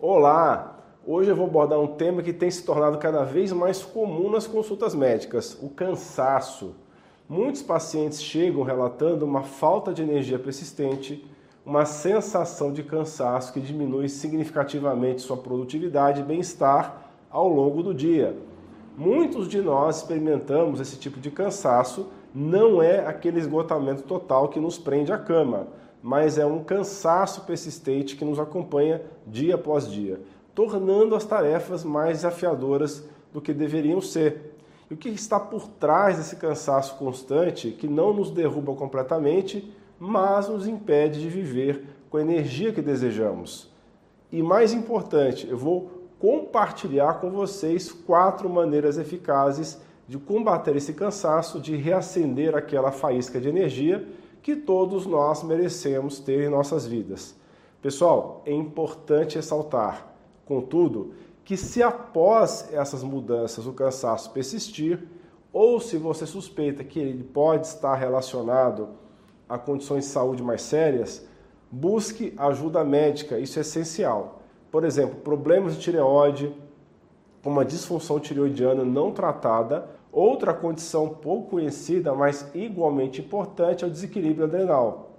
Olá! Hoje eu vou abordar um tema que tem se tornado cada vez mais comum nas consultas médicas: o cansaço. Muitos pacientes chegam relatando uma falta de energia persistente, uma sensação de cansaço que diminui significativamente sua produtividade e bem-estar ao longo do dia. Muitos de nós experimentamos esse tipo de cansaço, não é aquele esgotamento total que nos prende à cama, mas é um cansaço persistente que nos acompanha dia após dia tornando as tarefas mais desafiadoras do que deveriam ser. E o que está por trás desse cansaço constante que não nos derruba completamente, mas nos impede de viver com a energia que desejamos? E mais importante, eu vou compartilhar com vocês quatro maneiras eficazes de combater esse cansaço, de reacender aquela faísca de energia que todos nós merecemos ter em nossas vidas. Pessoal, é importante ressaltar Contudo, que se após essas mudanças o cansaço persistir, ou se você suspeita que ele pode estar relacionado a condições de saúde mais sérias, busque ajuda médica, isso é essencial. Por exemplo, problemas de tireoide, uma disfunção tireoidiana não tratada, outra condição pouco conhecida, mas igualmente importante, é o desequilíbrio adrenal.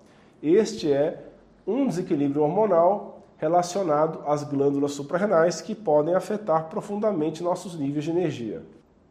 Este é um desequilíbrio hormonal relacionado às glândulas suprarrenais que podem afetar profundamente nossos níveis de energia.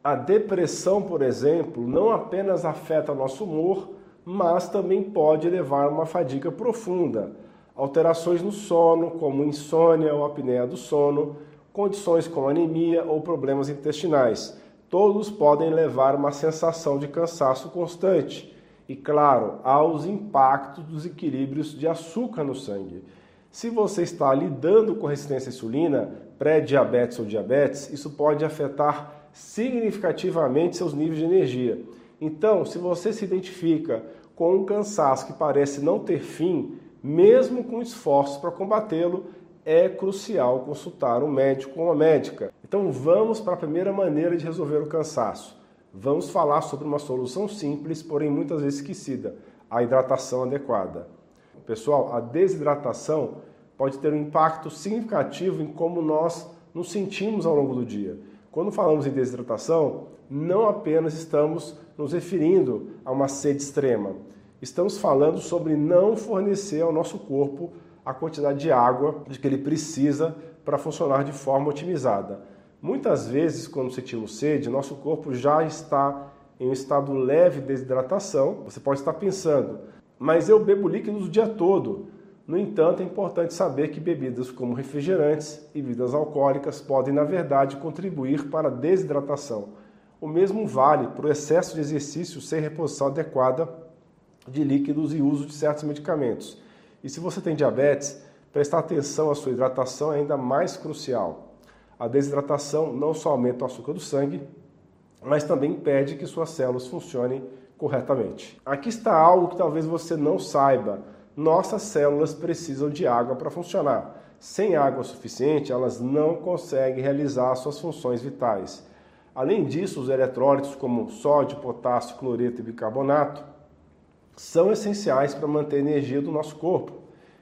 A depressão, por exemplo, não apenas afeta nosso humor, mas também pode levar a uma fadiga profunda, alterações no sono, como insônia ou apneia do sono, condições como anemia ou problemas intestinais. Todos podem levar uma sensação de cansaço constante e, claro, aos impactos dos equilíbrios de açúcar no sangue. Se você está lidando com resistência à insulina, pré-diabetes ou diabetes, isso pode afetar significativamente seus níveis de energia. Então, se você se identifica com um cansaço que parece não ter fim, mesmo com esforços para combatê-lo, é crucial consultar um médico ou uma médica. Então, vamos para a primeira maneira de resolver o cansaço. Vamos falar sobre uma solução simples, porém muitas vezes esquecida: a hidratação adequada. Pessoal, a desidratação pode ter um impacto significativo em como nós nos sentimos ao longo do dia. Quando falamos em desidratação, não apenas estamos nos referindo a uma sede extrema, estamos falando sobre não fornecer ao nosso corpo a quantidade de água de que ele precisa para funcionar de forma otimizada. Muitas vezes, quando sentimos sede, nosso corpo já está em um estado leve de desidratação. Você pode estar pensando, mas eu bebo líquidos o dia todo. No entanto, é importante saber que bebidas como refrigerantes e bebidas alcoólicas podem, na verdade, contribuir para a desidratação. O mesmo vale para o excesso de exercício sem reposição adequada de líquidos e uso de certos medicamentos. E se você tem diabetes, prestar atenção à sua hidratação é ainda mais crucial. A desidratação não só aumenta o açúcar do sangue, mas também impede que suas células funcionem corretamente. Aqui está algo que talvez você não saiba. Nossas células precisam de água para funcionar. Sem água suficiente, elas não conseguem realizar suas funções vitais. Além disso, os eletrólitos como sódio, potássio, cloreto e bicarbonato são essenciais para manter a energia do nosso corpo.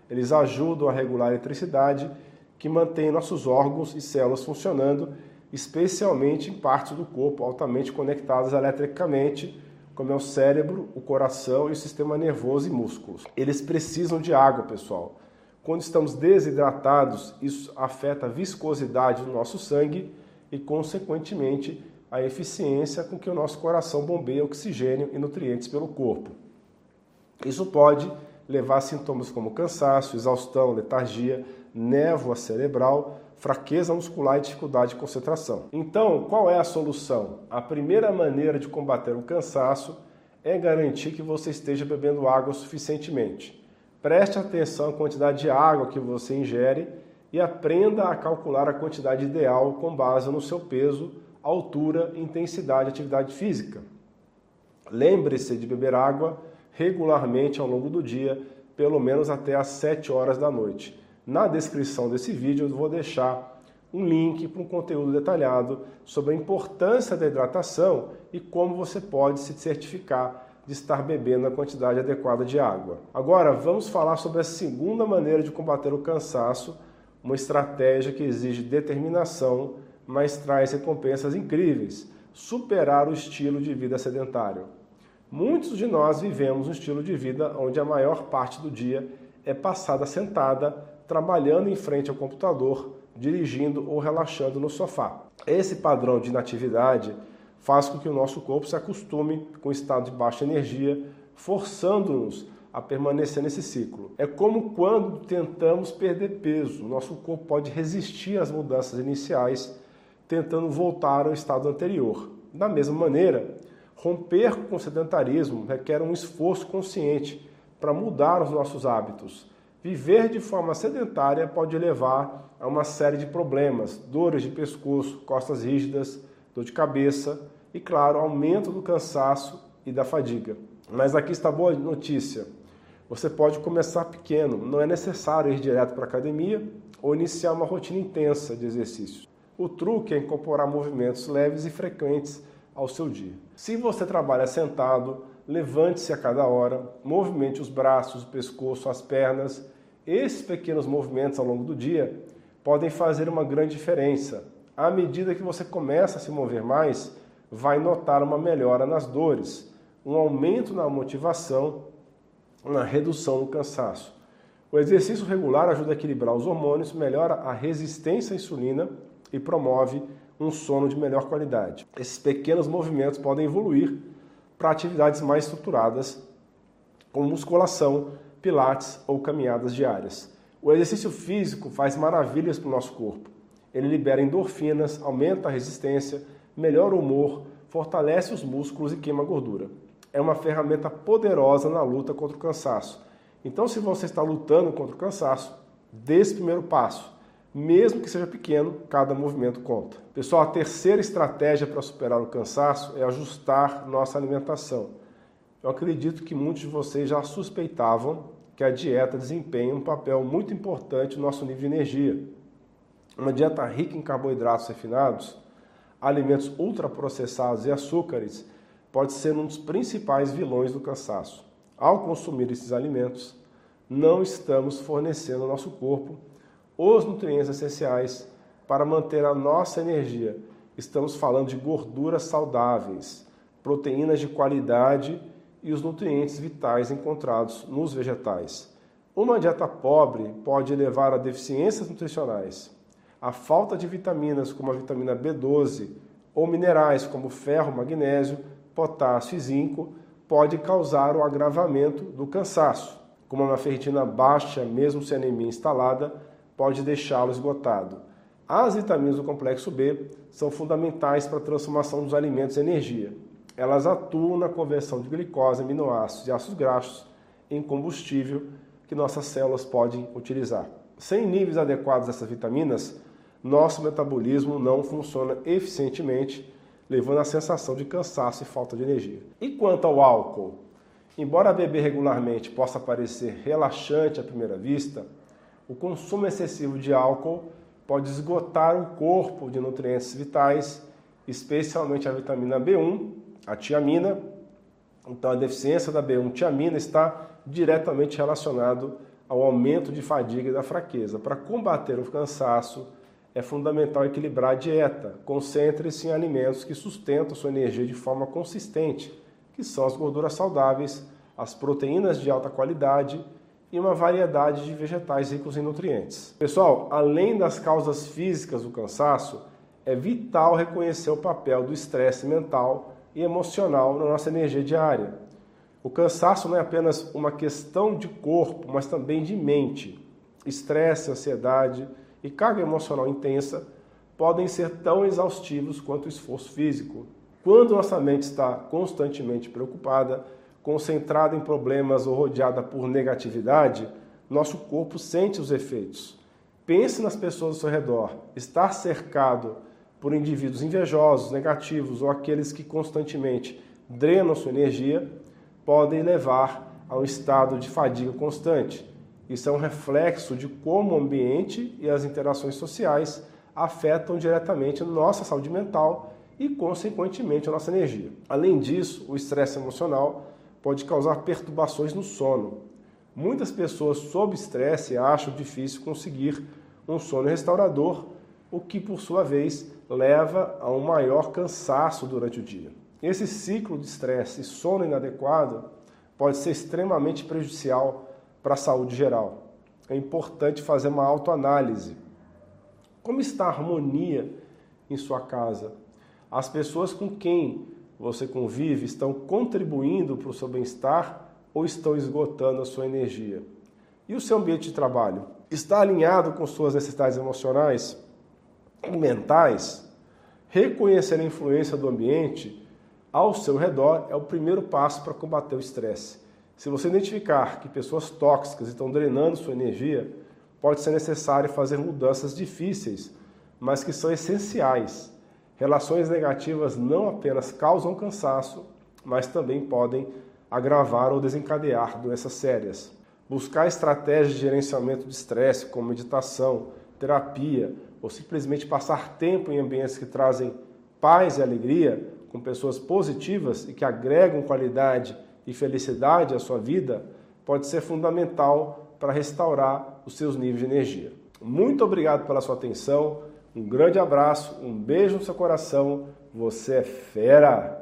Eles ajudam a regular a eletricidade que mantém nossos órgãos e células funcionando, especialmente em partes do corpo altamente conectadas eletricamente, como é o cérebro, o coração e o sistema nervoso e músculos. Eles precisam de água, pessoal. Quando estamos desidratados, isso afeta a viscosidade do nosso sangue e, consequentemente, a eficiência com que o nosso coração bombeia oxigênio e nutrientes pelo corpo. Isso pode levar a sintomas como cansaço, exaustão, letargia, névoa cerebral, fraqueza muscular e dificuldade de concentração. Então, qual é a solução? A primeira maneira de combater o cansaço é garantir que você esteja bebendo água suficientemente. Preste atenção à quantidade de água que você ingere e aprenda a calcular a quantidade ideal com base no seu peso, altura, intensidade e atividade física. Lembre-se de beber água regularmente ao longo do dia, pelo menos até às 7 horas da noite. Na descrição desse vídeo eu vou deixar um link para um conteúdo detalhado sobre a importância da hidratação e como você pode se certificar de estar bebendo a quantidade adequada de água. Agora vamos falar sobre a segunda maneira de combater o cansaço, uma estratégia que exige determinação, mas traz recompensas incríveis, superar o estilo de vida sedentário. Muitos de nós vivemos um estilo de vida onde a maior parte do dia é passada sentada, trabalhando em frente ao computador, dirigindo ou relaxando no sofá. Esse padrão de inatividade faz com que o nosso corpo se acostume com o estado de baixa energia, forçando-nos a permanecer nesse ciclo. É como quando tentamos perder peso, nosso corpo pode resistir às mudanças iniciais, tentando voltar ao estado anterior. Da mesma maneira, romper com o sedentarismo requer um esforço consciente para mudar os nossos hábitos. Viver de forma sedentária pode levar a uma série de problemas, dores de pescoço, costas rígidas, dor de cabeça e, claro, aumento do cansaço e da fadiga. Mas aqui está a boa notícia. Você pode começar pequeno, não é necessário ir direto para a academia ou iniciar uma rotina intensa de exercícios. O truque é incorporar movimentos leves e frequentes ao seu dia. Se você trabalha sentado, levante-se a cada hora, movimente os braços, o pescoço, as pernas. Esses pequenos movimentos ao longo do dia podem fazer uma grande diferença. À medida que você começa a se mover mais, vai notar uma melhora nas dores, um aumento na motivação, uma redução no cansaço. O exercício regular ajuda a equilibrar os hormônios, melhora a resistência à insulina e promove um sono de melhor qualidade. Esses pequenos movimentos podem evoluir para atividades mais estruturadas, como musculação, pilates ou caminhadas diárias. O exercício físico faz maravilhas para o nosso corpo. Ele libera endorfinas, aumenta a resistência, melhora o humor, fortalece os músculos e queima gordura. É uma ferramenta poderosa na luta contra o cansaço. Então, se você está lutando contra o cansaço, dê esse primeiro passo. Mesmo que seja pequeno, cada movimento conta. Pessoal, a terceira estratégia para superar o cansaço é ajustar nossa alimentação. Eu acredito que muitos de vocês já suspeitavam que a dieta desempenha um papel muito importante no nosso nível de energia. Uma dieta rica em carboidratos refinados, alimentos ultraprocessados e açúcares pode ser um dos principais vilões do cansaço. Ao consumir esses alimentos, não estamos fornecendo ao nosso corpo os nutrientes essenciais para manter a nossa energia. Estamos falando de gorduras saudáveis, proteínas de qualidade e os nutrientes vitais encontrados nos vegetais. Uma dieta pobre pode levar a deficiências nutricionais, a falta de vitaminas como a vitamina B12 ou minerais como ferro, magnésio, potássio e zinco pode causar o agravamento do cansaço, como uma ferritina baixa, mesmo sem anemia instalada, pode deixá-lo esgotado. As vitaminas do complexo B são fundamentais para a transformação dos alimentos em energia elas atuam na conversão de glicose, aminoácidos e ácidos graxos em combustível que nossas células podem utilizar. Sem níveis adequados dessas vitaminas, nosso metabolismo não funciona eficientemente, levando à sensação de cansaço e falta de energia. E quanto ao álcool? Embora beber regularmente possa parecer relaxante à primeira vista, o consumo excessivo de álcool pode esgotar o corpo de nutrientes vitais, especialmente a vitamina B1 a tiamina. Então, a deficiência da B1-tiamina está diretamente relacionado ao aumento de fadiga e da fraqueza. Para combater o cansaço, é fundamental equilibrar a dieta. Concentre-se em alimentos que sustentam sua energia de forma consistente, que são as gorduras saudáveis, as proteínas de alta qualidade e uma variedade de vegetais ricos em nutrientes. Pessoal, além das causas físicas do cansaço, é vital reconhecer o papel do estresse mental e emocional na nossa energia diária. O cansaço não é apenas uma questão de corpo, mas também de mente. Estresse, ansiedade e carga emocional intensa podem ser tão exaustivos quanto o esforço físico. Quando nossa mente está constantemente preocupada, concentrada em problemas ou rodeada por negatividade, nosso corpo sente os efeitos. Pense nas pessoas ao seu redor. Estar cercado por indivíduos invejosos, negativos ou aqueles que constantemente drenam sua energia, podem levar a um estado de fadiga constante. Isso é um reflexo de como o ambiente e as interações sociais afetam diretamente nossa saúde mental e, consequentemente, a nossa energia. Além disso, o estresse emocional pode causar perturbações no sono. Muitas pessoas sob estresse acham difícil conseguir um sono restaurador, o que por sua vez leva a um maior cansaço durante o dia. Esse ciclo de estresse e sono inadequado pode ser extremamente prejudicial para a saúde geral. É importante fazer uma autoanálise. Como está a harmonia em sua casa? As pessoas com quem você convive estão contribuindo para o seu bem-estar ou estão esgotando a sua energia? E o seu ambiente de trabalho? Está alinhado com suas necessidades emocionais mentais? Reconhecer a influência do ambiente ao seu redor é o primeiro passo para combater o estresse. Se você identificar que pessoas tóxicas estão drenando sua energia, pode ser necessário fazer mudanças difíceis, mas que são essenciais. Relações negativas não apenas causam cansaço, mas também podem agravar ou desencadear doenças sérias. Buscar estratégias de gerenciamento de estresse, como meditação, terapia, ou simplesmente passar tempo em ambientes que trazem paz e alegria, com pessoas positivas e que agregam qualidade e felicidade à sua vida, pode ser fundamental para restaurar os seus níveis de energia. Muito obrigado pela sua atenção, um grande abraço, um beijo no seu coração, você é fera!